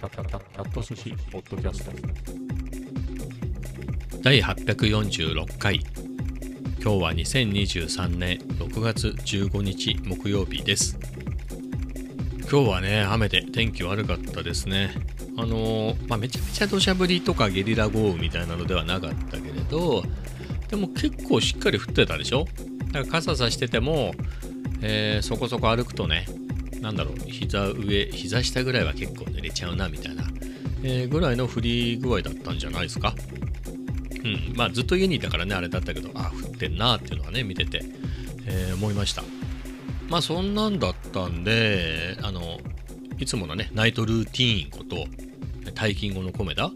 キャット寿司ポッドキャスト。第846回。今日は2023年6月15日木曜日です。今日はね雨で天気悪かったですね。あのー、まあ、めちゃめちゃ土砂降りとかゲリラ豪雨みたいなのではなかったけれどでも結構しっかり降ってたでしょ？だから傘さしてても、えー、そこそこ歩くとねなんだろう膝上膝下ぐらいは結構濡れちゃうなみたいな、えー、ぐらいの降り具合だったんじゃないですか？うん。まあずっと家にいたからねあれだったけどあ降ってんなっていうのはね見てて、えー、思いました。まあそんなんだったんであのいつものねナイトルーティーンこと退勤後のコメダ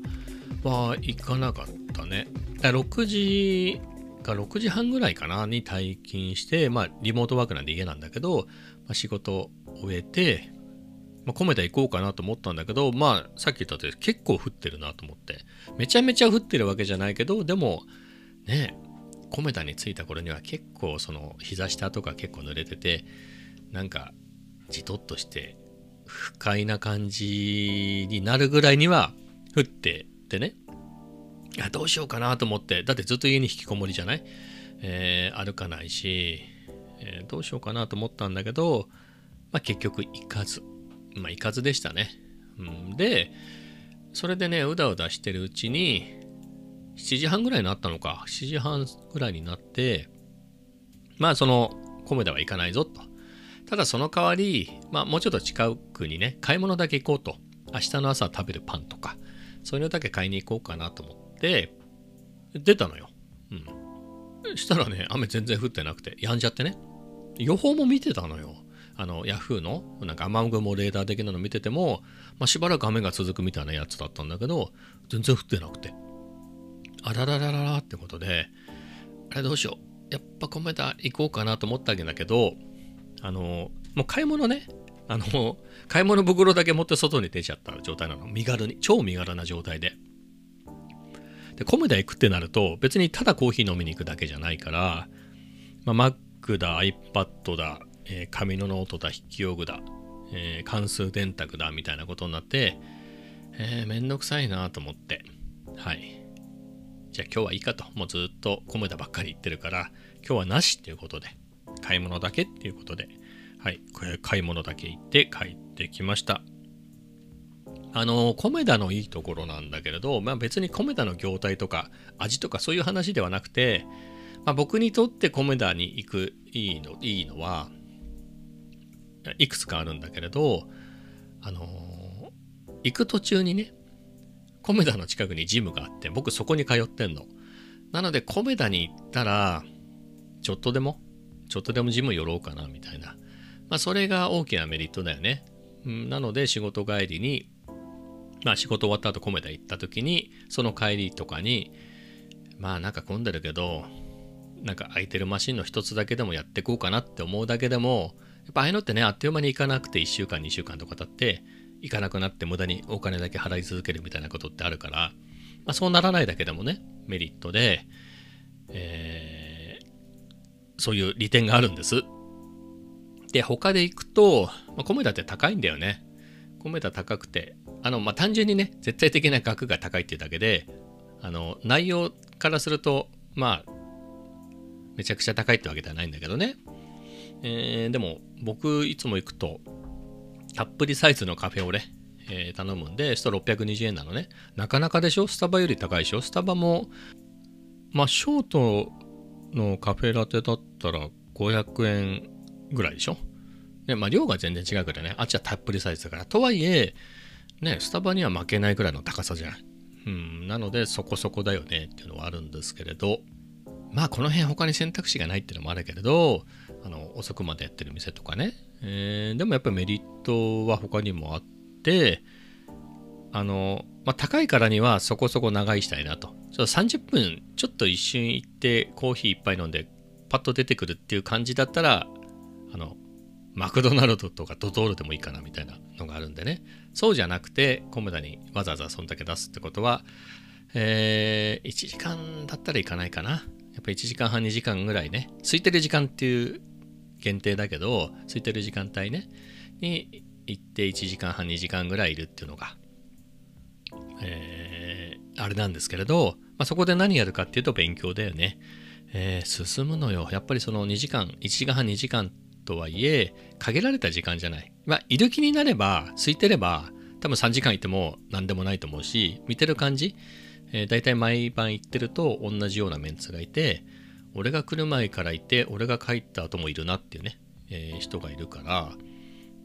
は行かなかったね。6時か6時半ぐらいかなに退勤してまあリモートワークなんで家なんだけど、まあ、仕事終えて、まあ、コメダ行こうかなと思ったんだけど、まあ、さっき言ったとおり結構降ってるなと思って。めちゃめちゃ降ってるわけじゃないけど、でも、ね、コメダに着いた頃には結構その膝下とか結構濡れてて、なんか、じとっとして不快な感じになるぐらいには降っててね。いや、どうしようかなと思って、だってずっと家に引きこもりじゃない？えー、歩かないし、えー、どうしようかなと思ったんだけど、まあ、結局行かず。まあ、行かずでしたね。うん、で、それでね、うだうだしてるうちに、7時半ぐらいになったのか、7時半ぐらいになって、まあ、その、コメダは行かないぞと。ただその代わり、まあ、もうちょっと近くにね、買い物だけ行こうと。明日の朝食べるパンとか、そういうのだけ買いに行こうかなと思って、出たのよ。うん。したらね、雨全然降ってなくて、やんじゃってね。予報も見てたのよ。あの、ヤフーの、なんか雨雲レーダー的なの見てても、まあ、しばらく雨が続くみたいなやつだったんだけど、全然降ってなくて。あらららららってことで、あれどうしよう。やっぱコメダ行こうかなと思ったわけだけど、あの、もう買い物ね、あの、買い物袋だけ持って外に出ちゃった状態なの。身軽に、超身軽な状態で。で、コメダ行くってなると、別にただコーヒー飲みに行くだけじゃないから、まあ、Mac だ、iPad だ、えー、紙のノートだ、筆記用具だ、えー、関数電卓だ、みたいなことになって、えー、めんどくさいなと思って、はい。じゃあ今日はいいかと、もうずっとコメダばっかり言ってるから、今日はなしっていうことで、買い物だけっていうことで、はい、これ買い物だけ行って帰ってきました。あの、コメダのいいところなんだけれど、まあ別にコメダの業態とか味とかそういう話ではなくて、まあ、僕にとってコメダに行くいいのいいのは、いくつかあるんだけれど、あの、行く途中にね、コメダの近くにジムがあって、僕そこに通ってんの。なので、コメダに行ったら、ちょっとでも、ちょっとでもジム寄ろうかな、みたいな。まあ、それが大きなメリットだよね。うん、なので、仕事帰りに、まあ、仕事終わった後、コメダ行った時に、その帰りとかに、まあ、なんか混んでるけど、なんか空いてるマシンの一つだけでもやってこうかなって思うだけでも、やっぱああいうのってね、あっという間に行かなくて1週間、2週間とか経って、行かなくなって無駄にお金だけ払い続けるみたいなことってあるから、まあ、そうならないだけでもね、メリットで、えー、そういう利点があるんです。で、他で行くと、まあ、コメダって高いんだよね。コメダ高くて、あの、まあ、単純にね、絶対的な額が高いっていうだけで、あの、内容からすると、まあ、めちゃくちゃ高いってわけではないんだけどね。えー、でも僕いつも行くとたっぷりサイズのカフェオレ、えー、頼むんで、スト620円なのね。なかなかでしょ？スタバより高いでしょ？スタバも、まあ、ショートのカフェラテだったら500円ぐらいでしょ？ね、まあ、量が全然違うからね。あっちはたっぷりサイズだから。とはいえ、ね、スタバには負けないぐらいの高さじゃない？うん、なので、そこそこだよねっていうのはあるんですけれど、まあ、この辺他に選択肢がないっていうのもあるけれど、あの遅くまでやってる店とかね、えー、でもやっぱりメリットは他にもあってあの、まあ、高いからにはそこそこ長居したいなと。ちょっと30分ちょっと一瞬行ってコーヒー一杯飲んでパッと出てくるっていう感じだったらあのマクドナルドとかドトールでもいいかなみたいなのがあるんでね。そうじゃなくてコメダにわざわざそんだけ出すってことはえー、1時間だったらいかないかな。やっぱ1時間半2時間ぐらいね。空いてる時間っていう限定だけど空いてる時間帯ねに行って1時間半2時間ぐらいいるっていうのがえー、あれなんですけれど、まあ、そこで何やるかっていうと勉強だよね。えー、進むのよ。やっぱりその2時間、1時間半2時間とはいえ、限られた時間じゃない。まあ、いる気になれば、空いてれば、多分3時間いても何でもないと思うし、見てる感じ、えー、大体毎晩行ってると同じようなメンツがいて、俺が来る前からいて、俺が帰った後もいるなっていうね、えー、人がいるから、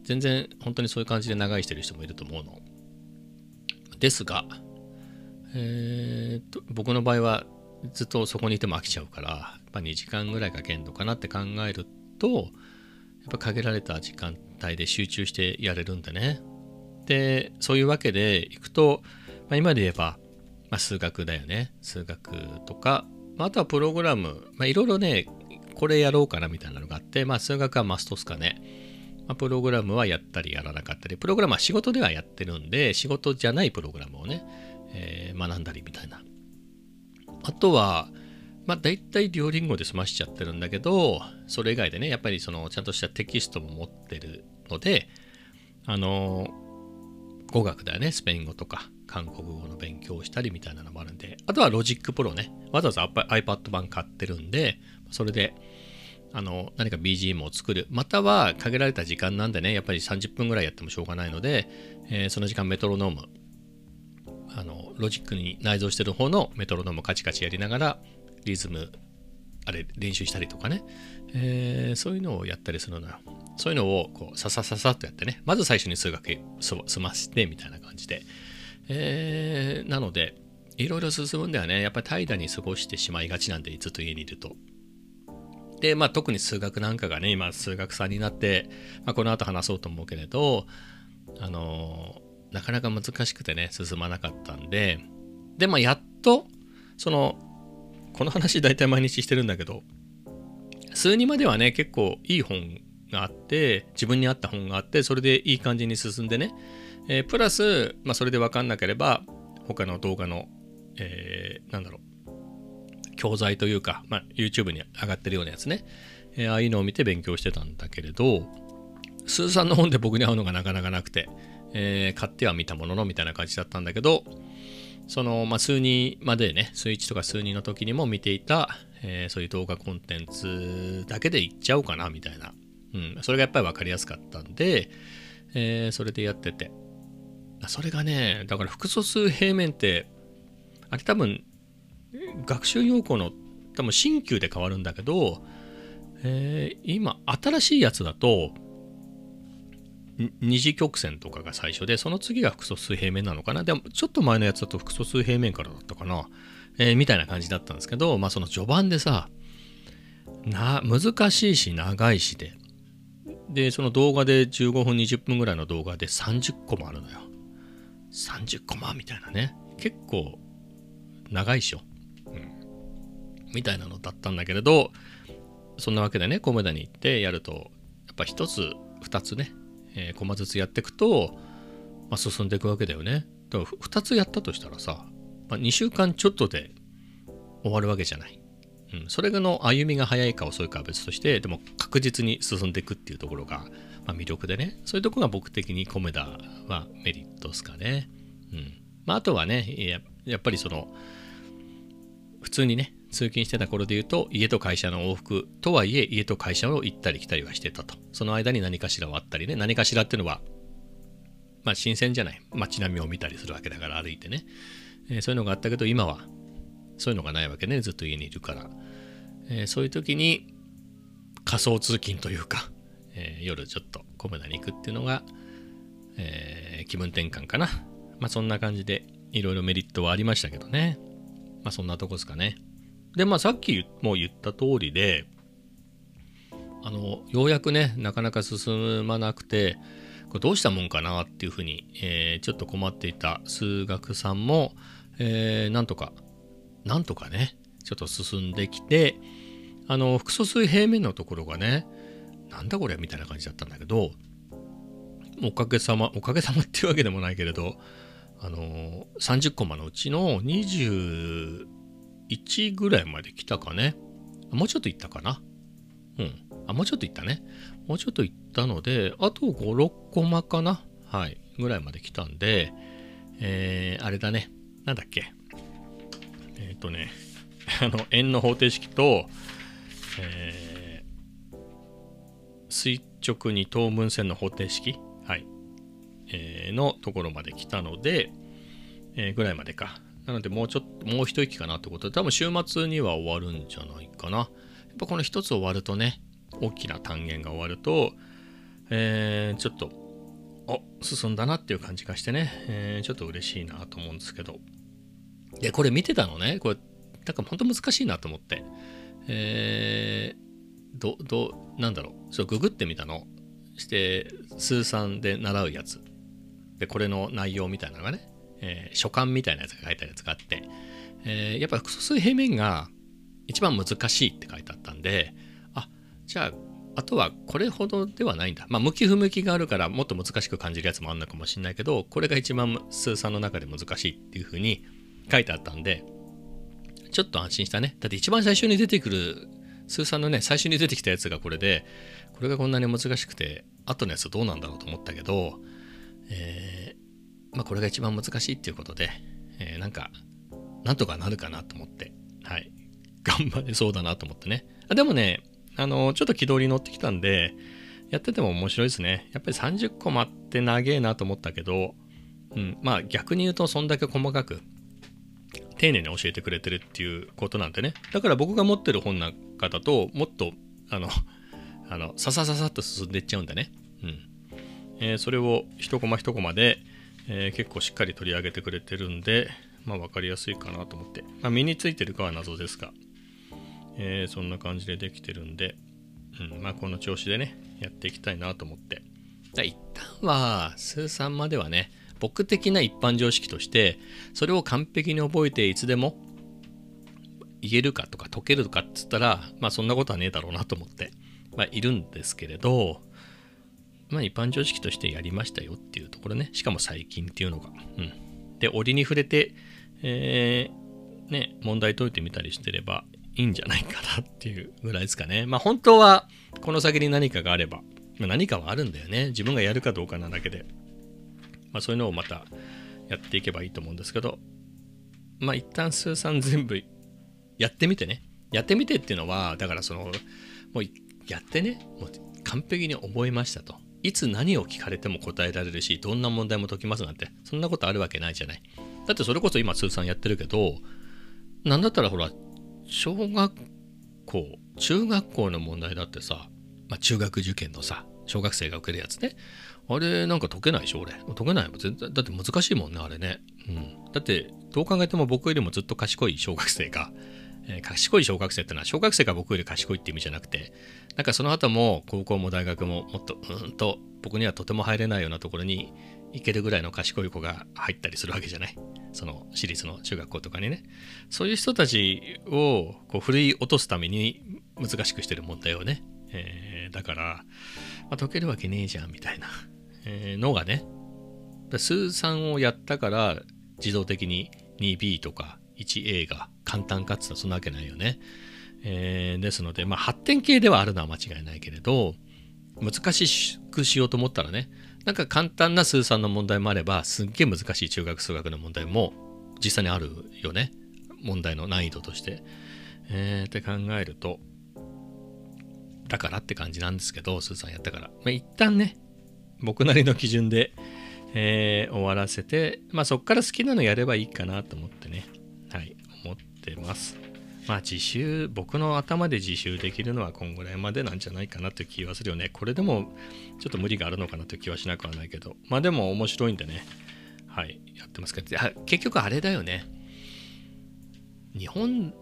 全然本当にそういう感じで長居してる人もいると思うの。ですが、えー、と僕の場合はずっとそこにいても飽きちゃうから、やっぱ2時間ぐらいかけんのかなって考えると、やっぱ限られた時間帯で集中してやれるんでね。で、そういうわけでいくと、まあ、今で言えば、まあ、数学だよね。数学とか、あ、あとはプログラム、まあ、いろいろね、これやろうかなみたいなのがあって、まあ、数学はマストっすかね。まあ、プログラムはやったりやらなかったり、プログラムは仕事ではやってるんで、仕事じゃないプログラムをね、えー、学んだりみたいな。あとは、まあ大体 Duolingo で済ましちゃってるんだけど、それ以外でね、やっぱりそのちゃんとしたテキストも持ってるので、あの、語学だよね、スペイン語とか韓国語の勉強をしたりみたいなのもあるんで、あとは Logic Pro ね、わざわざ iPad 版買ってるんで、それであの何か BGM を作る。または限られた時間なんでねやっぱり30分ぐらいやってもしょうがないので、えー、その時間メトロノーム。あのロジックに内蔵してる方のメトロノームカチカチやりながらリズムあれ練習したりとかね、えー、そういうのをやったりするのよ。そういうのをこうささささっとやってね。まず最初に数学済ましてみたいな感じで、えー、なのでいろいろ進むんだよね。やっぱり怠惰に過ごしてしまいがちなんでずっと家にいると。で、まあ、特に数学なんかがね、今、数学さんになって、まあ、この後話そうと思うけれど、あのー、なかなか難しくてね、進まなかったんで、で、まあ、やっと、その、この話 大体毎日してるんだけど、数2まではね、結構いい本があって、自分に合った本があって、それでいい感じに進んでね、えー、プラス、まあ、それで分かんなければ、他の動画の、えー、なんだろう、教材というか、まあ、YouTube に上がってるようなやつね、えー、ああいうのを見て勉強してたんだけれど、スーさんの本で僕に合うのがなかなかなくて、えー、買っては見たもののみたいな感じだったんだけど、その、まあ、数2までね、数1とか数2の時にも見ていた、えー、そういう動画コンテンツだけでいっちゃおうかなみたいな。うん、それがやっぱり分かりやすかったんで、えー、それでやってて。それがね、だから複素数平面って、あれ多分学習用語の多分新旧で変わるんだけど、えー、今新しいやつだと二次曲線とかが最初でその次が複素数平面なのかな。でもちょっと前のやつだと複素数平面からだったかな、えー、みたいな感じだったんですけどまあその序盤でさな難しいし長いしで。でその動画で15分20分ぐらいの動画で30個もあるのよ。30コマみたいなね。結構長いっしょ。うん。みたいなのだったんだけれどそんなわけでねコメダに行ってやるとやっぱ一つ二つね、えー、コマずつやっていくと、まあ、進んでいくわけだよね。だから2つやったとしたらさ、まあ、2週間ちょっとで終わるわけじゃない、うん、それの歩みが早いか遅いかは別としてでも確実に進んでいくっていうところが、まあ、魅力でね。そういうとこが僕的にコメダはメリットですかね。うん。まあ、あとはねやっぱりその普通にね通勤してた頃で言うと家と会社の往復とはいえ家と会社を行ったり来たりはしてたと。その間に何かしらはあったりね。何かしらっていうのはまあ新鮮じゃない。街並みを見たりするわけだから歩いてね、えー、そういうのがあったけど今はそういうのがないわけねずっと家にいるから、えー、そういう時に仮想通勤というか、えー、夜ちょっとコメダに行くっていうのが、え気分転換かな。まあそんな感じでいろいろメリットはありましたけどね。まあそんなとこですかね。で、まあさっきも言った通りで、あの、ようやくね、なかなか進まなくて、これどうしたもんかなっていうふうに、えー、ちょっと困っていた数学さんも、えー、なんとか、なんとかね、ちょっと進んできて、あの、複素数平面のところがね、なんだこれみたいな感じだったんだけど、おかげさま、おかげさまっていうわけでもないけれど、あの、30コマのうちの21ぐらいまで来たかね。もうちょっと行ったかな。うん。あ、もうちょっと行ったね。もうちょっと行ったので、あと5、6コマかな。はい。ぐらいまで来たんで、えー、あれだね。なんだっけ。えっ、とね、あの、円の方程式と、えー垂直に等分線の方程式、はい、えーのところまで来たので、えーぐらいまでか。なので、もうちょっと、もう一息かなってことで、多分週末には終わるんじゃないかな。やっぱこの一つ終わるとね、大きな単元が終わると、えーちょっと、お進んだなっていう感じがしてね、えーちょっと嬉しいなと思うんですけど。で、これ見てたのね、これ、なんか本当難しいなと思って。えーど、ど、なんだろう、そう、ググってみたの。して、数三で習うやつ。で、これの内容みたいなのがね、えー書簡みたいなやつが書いてあるやつがあって、えーやっぱ複数平面が一番難しいって書いてあったんで、あ、じゃあ、あとはこれほどではないんだ。まあ、向き不向きがあるからもっと難しく感じるやつもあるのかもしれないけど、これが一番数三の中で難しいっていう風に書いてあったんで、ちょっと安心したね。だって一番最初に出てくる、数三のね、最初に出てきたやつがこれで、これがこんなに難しくて、後のやつどうなんだろうと思ったけど、えーまあこれが一番難しいっていうことで、えーなんか、なんとかなるかなと思って、はい。頑張れそうだなと思ってね。あでもね、あの、ちょっと軌道に乗ってきたんで、やってても面白いですね。やっぱり30コマって長えなと思ったけど、うん、まあ逆に言うとそんだけ細かく丁寧に教えてくれてるっていうことなんでね。だから僕が持ってる本なんかだと、もっと、あの、あの、ささささっと進んでいっちゃうんでね。うん。えーそれを一コマ一コマで、えー結構しっかり取り上げてくれてるんで、まあ分かりやすいかなと思って。まあ身についてるかは謎ですが、えーそんな感じでできてるんで、うん、まあこの調子でね、やっていきたいなと思って。だ一旦は、数三まではね、僕的な一般常識として、それを完璧に覚えていつでも言えるかとか解けるかっつったら、まあそんなことはねえだろうなと思って、まあいるんですけれど、まあ一般常識としてやりましたよっていうところね。しかも最近っていうのが。うん。で、折に触れて、えーね、問題解いてみたりしてればいいんじゃないかなっていうぐらいですかね。まあ本当はこの先に何かがあれば、ま、何かはあるんだよね。自分がやるかどうかなだけで。まあそういうのをまたやっていけばいいと思うんですけど、まあ一旦数三全部やってみてね。やってみてっていうのは、だからその、もうやってね、もう完璧に覚えましたと。いつ何を聞かれても答えられるし、どんな問題も解きますなんて、そんなことあるわけないじゃない。だってそれこそ今通算やってるけど、なんだったらほら、小学校、中学校の問題だってさ、まあ、中学受験のさ、小学生が受けるやつね。あれなんか解けないでしょ俺。解けないもん。全然だって難しいもんね、あれね。うん。だって、どう考えても僕よりもずっと賢い小学生が、えー賢い小学生ってのは小学生が僕より賢いって意味じゃなくてなんかその後も高校も大学ももっとうんと僕にはとても入れないようなところに行けるぐらいの賢い子が入ったりするわけじゃないその私立の中学校とかにねそういう人たちをこう振り落とすために難しくしてる問題をね、えーだから、まあ、解けるわけねえじゃんみたいな、えのがね数三をやったから自動的に 2B とか 1A が簡単かっつったらそんなわけないよね。えーですので、まあ、発展系ではあるのは間違いないけれど、難しくしようと思ったらね、なんか簡単な数三の問題もあれば、すっげえ難しい中学数学の問題も実際にあるよね。問題の難易度として。えーって考えると、だからって感じなんですけど、数三やったから。まあ、一旦ね、僕なりの基準で、えー終わらせて、まあそっから好きなのやればいいかなと思ってね、はい、思ってます。まあ自習、僕の頭で自習できるのはこんぐらいまでなんじゃないかなという気はするよね。これでもちょっと無理があるのかなという気はしなくはないけど、まあでも面白いんでね、はい、やってますけど、結局あれだよね。日本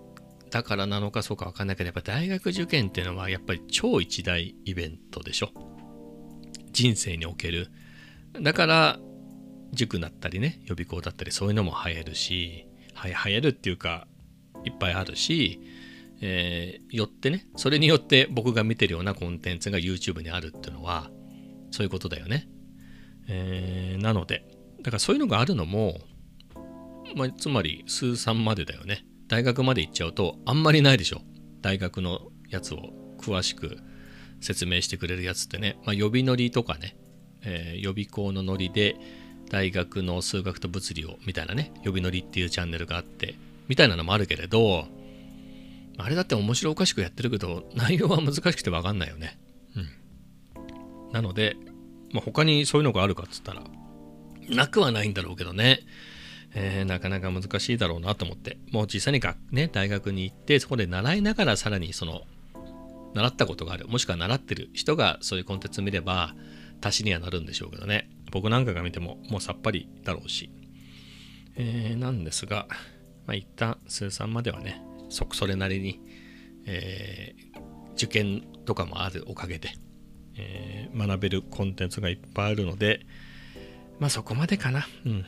だからなのかそうかわかんないけど、やっぱ大学受験っていうのはやっぱり超一大イベントでしょ。人生における。だから塾だったりね予備校だったりそういうのも流行るしは流行るっていうかいっぱいあるし、えーよってねそれによって僕が見てるようなコンテンツが YouTube にあるっていうのはそういうことだよね、えーなのでだからそういうのがあるのも、まあ、つまり数3までだよね。大学まで行っちゃうとあんまりないでしょ。大学のやつを詳しく説明してくれるやつってね、まあ、予備乗りとかね、えー予備校の乗りで、大学の数学と物理をみたいなね、呼び乗りっていうチャンネルがあって、みたいなのもあるけれど、あれだって面白おかしくやってるけど、内容は難しくてわかんないよね。うん。なので、まあ、他にそういうのがあるかっつったら、なくはないんだろうけどね。えー、なかなか難しいだろうなと思って、もう実際に学、ね、大学に行って、そこで習いながらさらにその、習ったことがある、もしくは習ってる人がそういうコンテンツ見れば、足しにはなるんでしょうけどね。僕なんかが見てももうさっぱりだろうし。えー、なんですが、まあ、一旦、スーさんまではね、そそれなりに、えー、受験とかもあるおかげで、えー、学べるコンテンツがいっぱいあるので、まあそこまでかな。うん。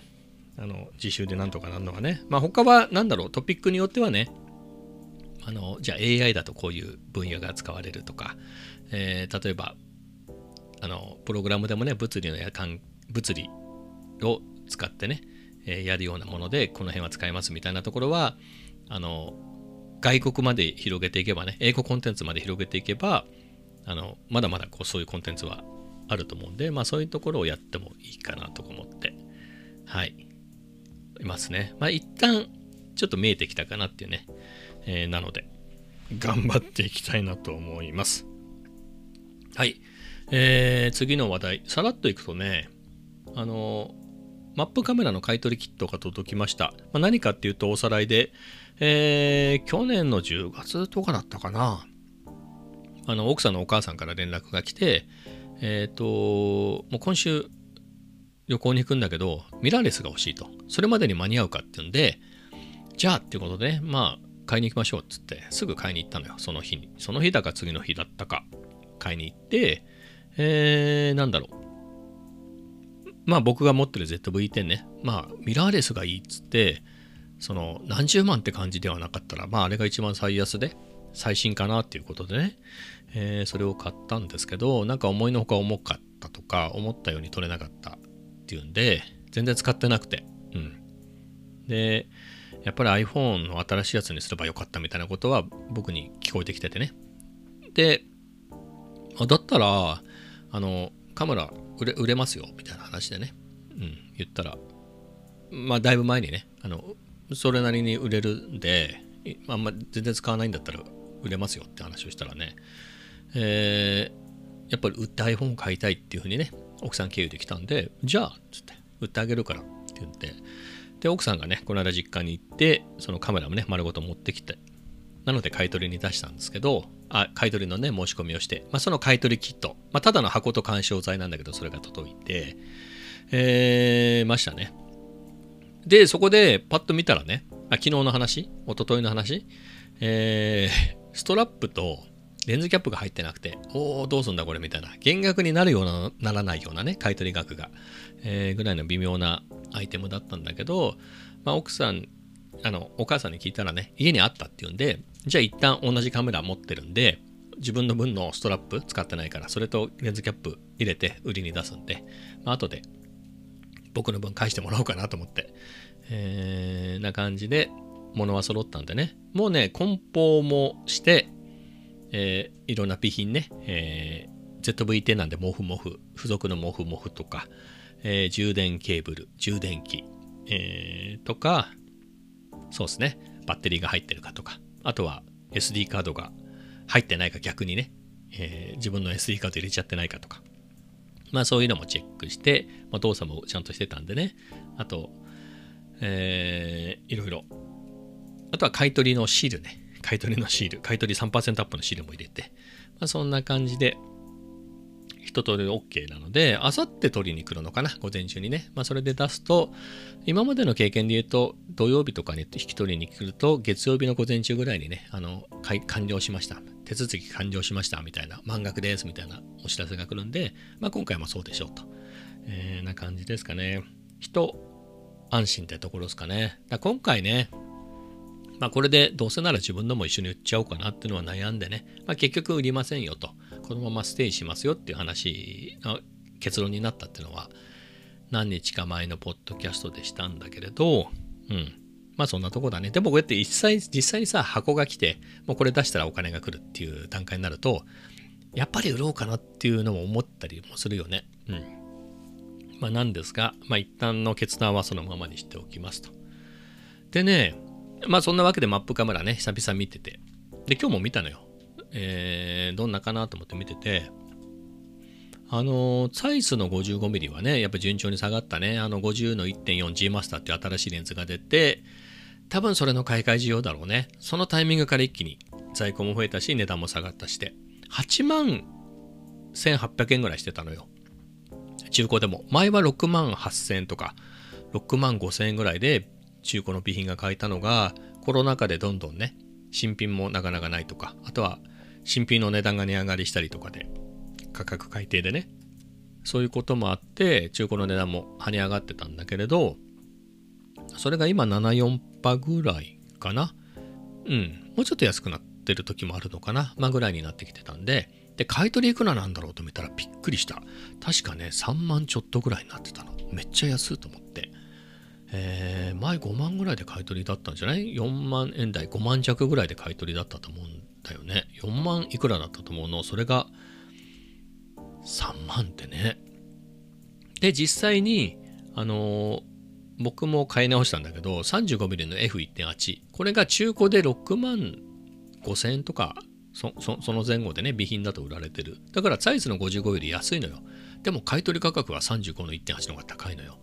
あの、自習でなんとかなるのがね。まあ他は何だろう、トピックによってはね、あの、じゃあ AI だとこういう分野が使われるとか、えー、例えば、あの、プログラムでもね、物理のやかん、物理を使ってね、えー、やるようなもので、この辺は使えますみたいなところは、あの、外国まで広げていけばね、英語コンテンツまで広げていけば、あの、まだまだこうそういうコンテンツはあると思うんで、まあそういうところをやってもいいかなと思って、はい、いますね。まあ一旦ちょっと見えてきたかなっていうね、えー、なので、頑張っていきたいなと思います。はい。えー、次の話題、さらっといくとね、あの、マップカメラの買い取りキットが届きました。まあ、何かっていうとおさらいで、えー、去年の10月とかだったかな。あの、奥さんのお母さんから連絡が来て、えっ、ー、と、もう今週旅行に行くんだけど、ミラーレスが欲しいと。それまでに間に合うかっていうんで、じゃあっていうことで、まあ、買いに行きましょうっつって、すぐ買いに行ったのよ、その日に。その日だか次の日だったか、買いに行って、えー、なんだろう。まあ僕が持ってる ZV-10 ね、まあミラーレスがいいっつって、その何十万って感じではなかったら、まああれが一番最安で、最新かなっていうことでね、えー、それを買ったんですけど、なんか思いのほか重かったとか、思ったように取れなかったっていうんで、全然使ってなくて、うん。で、やっぱり iPhone の新しいやつにすればよかったみたいなことは僕に聞こえてきててね。で、だったら、あの、カメラ売れ売れますよ、みたいな話でね、うん、言ったら、まあ、だいぶ前にね、あの、それなりに売れるんで、あんま全然使わないんだったら売れますよって話をしたらね、えー、やっぱり売って iPhone 買いたいっていうふうにね、奥さん経由で来たんで、じゃあ、つって、売ってあげるからって言って、で、奥さんがね、この間実家に行って、そのカメラもね、丸ごと持ってきて、なので買い取りに出したんですけど、あ買い取りのね、申し込みをして、まあ、その買い取りキット、まあ、ただの箱と干渉剤なんだけど、それが届いて、えー、ましたね。で、そこでパッと見たらね、あ昨日の話、一昨日の話、えー、ストラップとレンズキャップが入ってなくて、おお、どうすんだこれみたいな、減額になるような、ならないようなね、買い取り額が、えー、ぐらいの微妙なアイテムだったんだけど、まあ、奥さん、あの、お母さんに聞いたらね、家にあったっていうんで、じゃあ一旦同じカメラ持ってるんで、自分の分のストラップ使ってないから、それとレンズキャップ入れて売りに出すんで、まあ、後で僕の分返してもらおうかなと思って、えー、な感じで物は揃ったんでね、もうね、梱包もして、えー、いろんな備品ね、えー、ZV-10 なんでモフモフ、付属のモフモフとか、えー、充電ケーブル、充電器、えー、とか、そうですね、バッテリーが入ってるかとか、あとは SD カードが入ってないか逆にね、えー、自分の SD カード入れちゃってないかとか、まあそういうのもチェックして、まあ、動作もちゃんとしてたんでね、あと、えー、いろいろ。あとは買い取りのシールね。買取のシール。買取3%アップのシールも入れて、まあ、そんな感じで、一通り OK なので、あさって取りに来るのかな、午前中にね。まあ、それで出すと、今までの経験で言うと、土曜日とかに引き取りに来ると、月曜日の午前中ぐらいにね、あの、完了しました。手続き完了しました、みたいな、満額です、みたいなお知らせが来るんで、まあ、今回もそうでしょうと。えー、な感じですかね。人、安心ってところですかね。だ今回ね、まあ、これでどうせなら自分のも一緒に売っちゃおうかなっていうのは悩んでね、まあ、結局売りませんよと。このままステイしますよっていう話の結論になったっていうのは何日か前のポッドキャストでしたんだけれど、うん。まあそんなとこだね。でもこうやって実際実際にさ、箱が来て、もうこれ出したらお金が来るっていう段階になると、やっぱり売ろうかなっていうのも思ったりもするよね。うん。まあ、なんですが、まあ、一旦の決断はそのままにしておきますと。でね、まあそんなわけでマップカメラね、久々見てて。で、今日も見たのよ。えー、どんなかなと思って見てて、あの、サイスの 55mm はね、やっぱ順調に下がったね。あの50の 1.4G マスターっていう新しいレンズが出て、多分それの買い替え需要だろうね。そのタイミングから一気に在庫も増えたし、値段も下がったして。8万1800円ぐらいしてたのよ。中古でも。前は6万8000円とか、6万5000円ぐらいで中古の備品が買えたのが、コロナ禍でどんどんね、新品もなかなかないとか、あとは新品の値段が値上がりしたりとかで、価格改定でね、そういうこともあって、中古の値段も跳ね上がってたんだけれど、それが今74パぐらいかな。うん、もうちょっと安くなってる時もあるのかな。まあぐらいになってきてたんで、で、買い取りいくらなんだろうと見たらびっくりした。確かね、3万ちょっとぐらいになってたの。めっちゃ安いと思って。えー、前5万ぐらいで買い取りだったんじゃない ?4 万円台、5万弱ぐらいで買い取りだったと思うんだよね。4万いくらだったと思うの？それが3万ってね。で、実際に、あのー、僕も買い直したんだけど、35mm の F1.8。これが中古で6万5000円とかその前後でね、備品だと売られてる。だからサイズの55より安いのよ。でも買い取り価格は35の1.8の方が高いのよ。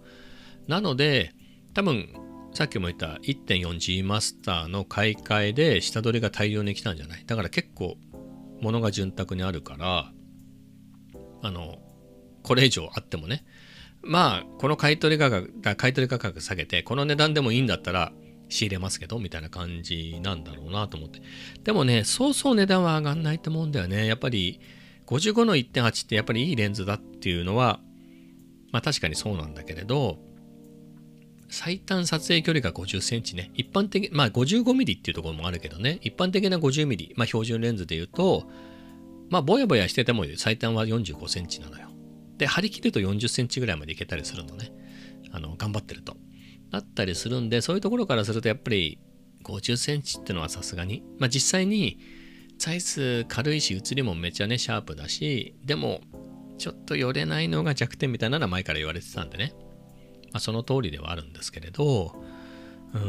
なので、多分、さっきも言った 1.4G マスターの買い替えで下取りが大量に来たんじゃない？だから結構物が潤沢にあるから、あの、これ以上あってもね、まあ、この買い取り価格、買い取り価格下げて、この値段でもいいんだったら仕入れますけど、みたいな感じなんだろうなと思って。でもね、そうそう値段は上がんないと思うんだよね。やっぱり、55の1.8ってやっぱりいいレンズだっていうのは、まあ確かにそうなんだけれど、最短撮影距離が50センチね。一般的、まあ55ミリっていうところもあるけどね。一般的な50ミリ、まあ標準レンズで言うと、まあぼやぼやしてても最短は45センチなのよ。で、張り切ると40センチぐらいまでいけたりするのね。あの、頑張ってると。だったりするんで、そういうところからするとやっぱり50センチってのはさすがに。まあ実際にサイズ軽いし、写りもめちゃね、シャープだし、でも、ちょっと寄れないのが弱点みたいなのは前から言われてたんでね。まあその通りではあるんですけれど、うー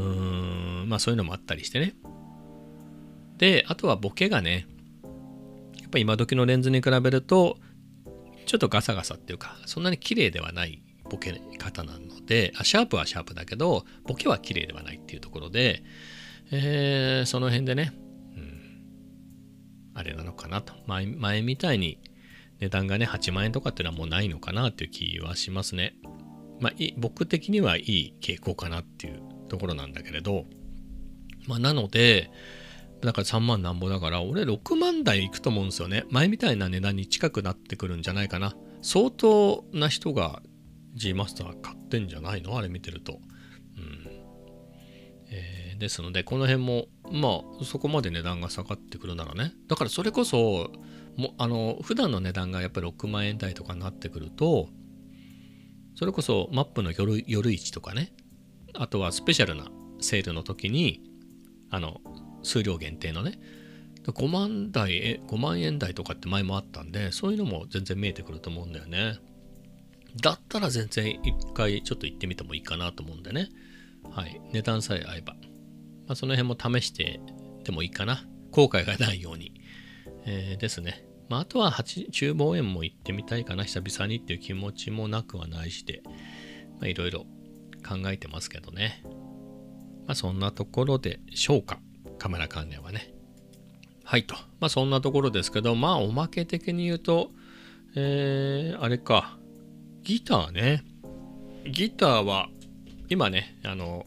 ん、まあそういうのもあったりしてね。で、あとはボケがね、やっぱ今時のレンズに比べると、ちょっとガサガサっていうか、そんなに綺麗ではないボケ方なのであ、シャープはシャープだけど、ボケは綺麗ではないっていうところで、えー、その辺でね、うん、あれなのかなと。前前みたいに値段がね、8万円とかっていうのはもうないのかなっていう気はしますね。まあ、僕的にはいい傾向かなっていうところなんだけれど、まあ、なので、だから3万なんぼだから、俺6万台いくと思うんですよね。前みたいな値段に近くなってくるんじゃないかな。相当な人が G マスター買ってんじゃないの？あれ見てると。うん。えー、ですので、この辺も、まあ、そこまで値段が下がってくるならね。だからそれこそ、もあの、普段の値段がやっぱり6万円台とかになってくると、それこそマップの夜夜市とかね、あとはスペシャルなセールの時に、あの、数量限定のね、5万台、5万円台とかって前もあったんで、そういうのも全然見えてくると思うんだよね。だったら全然一回ちょっと行ってみてもいいかなと思うんでね。はい。値段さえ合えば。まあ、その辺も試してでもいいかな。後悔がないように。えー、ですね。まあ、あとは厨房園も行ってみたいかな。久々にっていう気持ちもなくはないしで、まあ、いろいろ考えてますけどね。まあ、そんなところでしょうか。カメラ関連はね。はいと。まあそんなところですけど、まあおまけ的に言うと、えー、あれか、ギターね。ギターは、今ね、あの、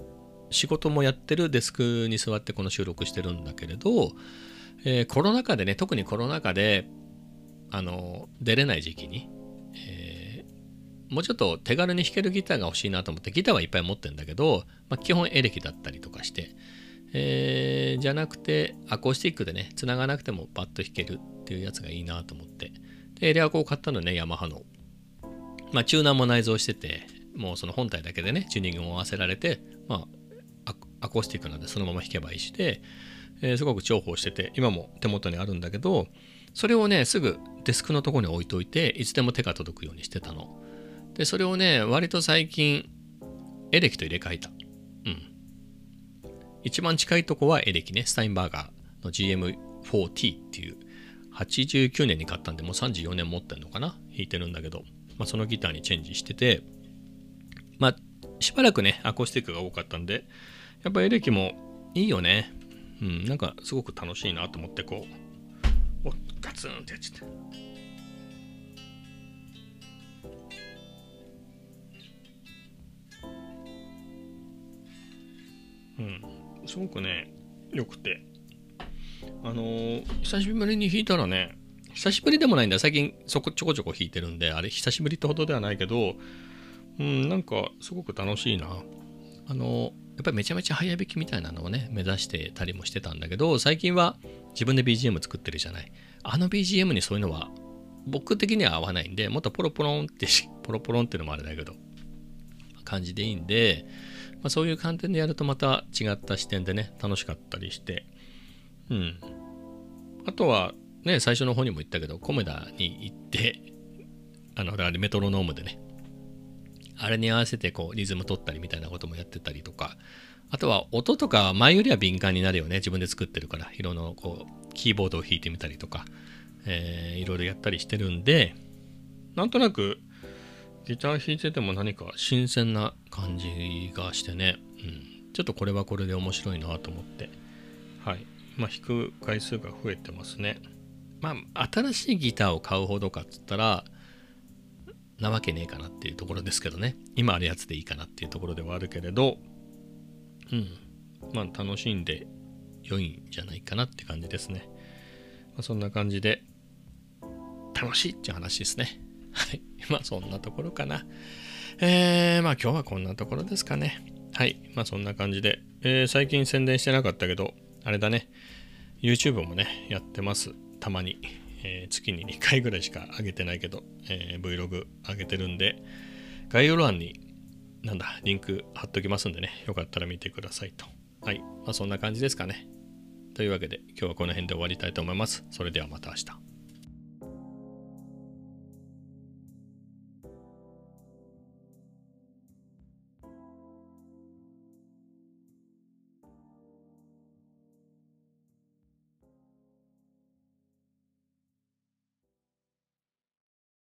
仕事もやってるデスクに座ってこの収録してるんだけれど、えー、コロナ禍でね、特にコロナ禍で、あの、出れない時期に、えー、もうちょっと手軽に弾けるギターが欲しいなと思って、ギターはいっぱい持ってるんだけど、まあ、基本エレキだったりとかして、えー、じゃなくてアコースティックでね、繋がなくてもバッと弾けるっていうやつがいいなと思って。で、エレアコを買ったのね、ヤマハの。まあ、チューナーも内蔵してて、もうその本体だけでね、チューニングも合わせられて、まあ、アコースティックなんでそのまま弾けばいいしで、えー、すごく重宝してて、今も手元にあるんだけど、それをね、すぐデスクのとこに置いといて、いつでも手が届くようにしてたの。で、それをね、割と最近、エレキと入れ替えた。うん。一番近いとこはエレキね、スタインバーガーの GM4T っていう、89年に買ったんで、もう34年持ってんのかな？弾いてるんだけど、まあ、そのギターにチェンジしてて、まあ、しばらくね、アコースティックが多かったんで、やっぱエレキもいいよね。うん、なんかすごく楽しいなと思って、こう、おガツンってやっちゃって。うん、すごくね、良くて。あのー、久しぶりに弾いたらね、久しぶりでもないんだ。最近そこちょこちょこ弾いてるんで、あれ久しぶりってほどではないけど、うん、なんかすごく楽しいな。あの、やっぱりめちゃめちゃ早弾きみたいなのをね、目指してたりもしてたんだけど、最近は自分で BGM 作ってるじゃない。あの BGM にそういうのは僕的には合わないんで、もっとポロポロンって、ポロポロンっていうのもあれだけど、感じでいいんで、まあ、そういう観点でやるとまた違った視点でね、楽しかったりして、うん。あとは、ね、最初の方にも言ったけど、コメダに行って、あの、あれメトロノームでね、あれに合わせてこうリズム取ったりみたいなこともやってたりとか、あとは音とか前よりは敏感になるよね。自分で作ってるから、いろんなこう、キーボードを弾いてみたりとか、えー、いろいろやったりしてるんで、なんとなくギター弾いてても何か新鮮な感じがしてね、うん、ちょっとこれはこれで面白いなと思って、はい。まあ、弾く回数が増えてますね。まあ、新しいギターを買うほどかっつったら、なわけねえかなっていうところですけどね。今あるやつでいいかなっていうところではあるけれど、うん。まあ楽しんで良いんじゃないかなって感じですね。まあ、そんな感じで、楽しいっていう話ですね。はい。まあそんなところかな。えー、まあ今日はこんなところですかね。はい。まあそんな感じで、えー、最近宣伝してなかったけど、あれだね。YouTube もね、やってます。たまに。えー、月に2回ぐらいしか上げてないけど、えー、Vlog 上げてるんで、概要欄に、なんだ、リンク貼っときますんでね、よかったら見てくださいと。はい。まあそんな感じですかね。というわけで、今日はこの辺で終わりたいと思います。それではまた明日。